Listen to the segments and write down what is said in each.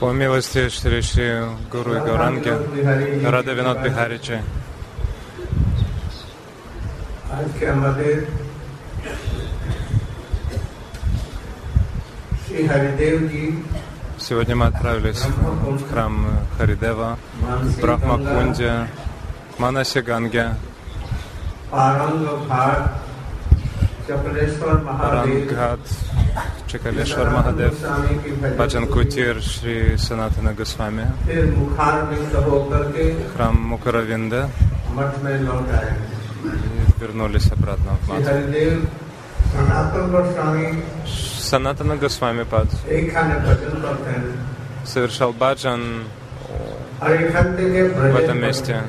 По милости Шри Шри Гуру и Гауранги, Рада Винод Бихаричи. Сегодня мы отправились в храм Харидева, в Брахмакунде, Манасиганге, Парангат, Чакалешвар Махадев, Баджан Кутир, Шри Санатана Госвами, храм Мукаравинда, и вернулись обратно в Мат. Санатана Госвами Пад совершал баджан в этом месте.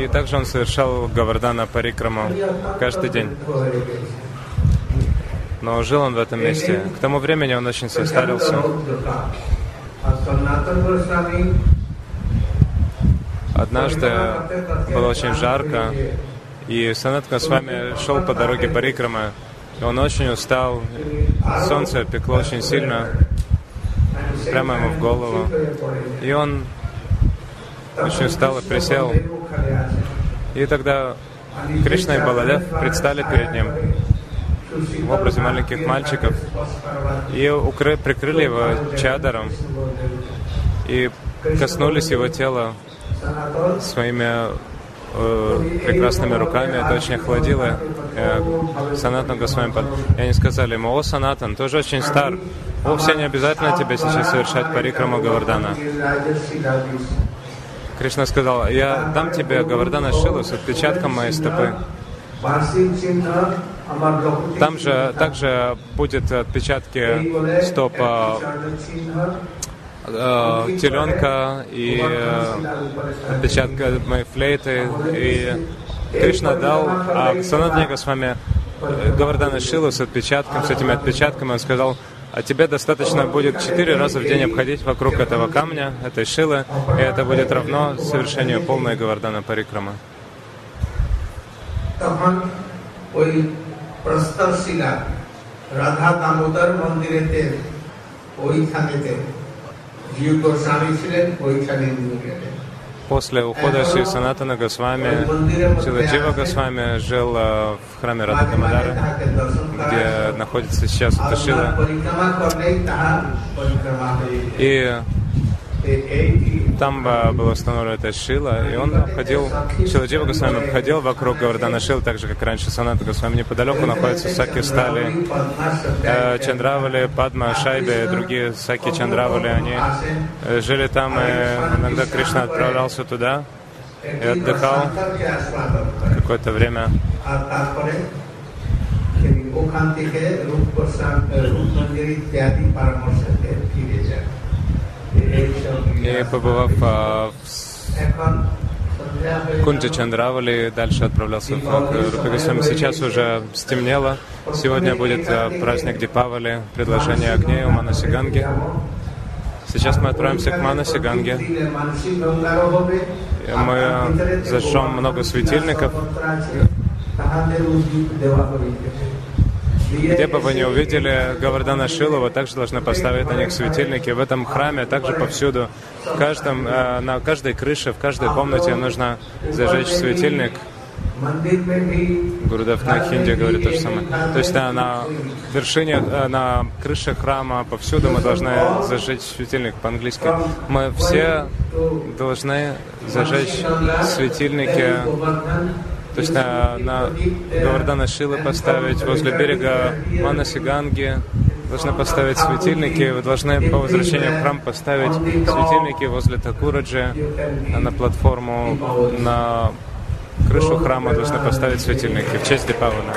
И также он совершал Гавардана Парикраму каждый день. Но жил он в этом месте. К тому времени он очень состарился. Однажды было очень жарко, и Санат с вами шел по дороге Парикрама. Он очень устал, солнце пекло очень сильно, прямо ему в голову. И он очень устал и присел. И тогда Кришна и Баладев предстали перед ним в образе маленьких мальчиков и укры- прикрыли его чадором и коснулись его тела своими э, прекрасными руками. Это очень охладило э, Санатну Госвами. И они сказали ему, о, Санатан, ты уже очень стар. Вовсе не обязательно тебе сейчас совершать парикраму Гавардана. Кришна сказал, я дам тебе Гавардана Шилу с отпечатком моей стопы. Там же также будет отпечатки стоп э, э, теленка и э, отпечатка моей флейты. И Кришна дал а Санатане Госвами э, Гавардана Шилу с отпечатком, с этими отпечатками. Он сказал, а тебе достаточно будет четыре раза в день обходить вокруг этого камня, этой шилы, и это будет равно совершению полной Гавардана Парикрама. তখন ওই প্রস্তর শিলা রাধা দামোদর মন্দিরেতে ওইখানেতে জীব গোস্বামী ছিলেন ওইখানে নিয়ে গেলেন после ухода Шри Санатана Госвами, Силаджива Госвами жил э, в храме Радхамадара, где находится сейчас Уташила. И там было установлено это Шила, и он обходил, Шиладжива Госвами обходил вокруг Гавардана Шила, так же, как раньше Саната Госвами. Неподалеку находятся Саки Стали, Чандравали, Падма, Шайды, другие Саки Чандравали. Они жили там, и иногда Кришна отправлялся туда и отдыхал какое-то время. Rup Prasad, и побывав а, в Кунджи Чандравали, дальше отправлялся в Фок Рупи Сейчас уже стемнело. Сегодня будет а, праздник Дипавали, предложение огней у Манасиганги. Сейчас мы отправимся к Манасиганге. Мы зажжем много светильников. Где бы вы не увидели Гавардана Шилова, также должны поставить на них светильники. В этом храме также повсюду, в каждом, э, на каждой крыше, в каждой комнате нужно зажечь светильник. Гурдев Нахинди говорит то же самое. То есть да, на вершине, э, на крыше храма, повсюду мы должны зажечь светильник по-английски. Мы все должны зажечь светильники то есть на, на Гавардана Шилы поставить, возле берега Манасиганги должны поставить светильники, вы должны по возвращению в храм поставить светильники возле Такураджи, а на платформу, на крышу храма должны поставить светильники в честь Дипавана.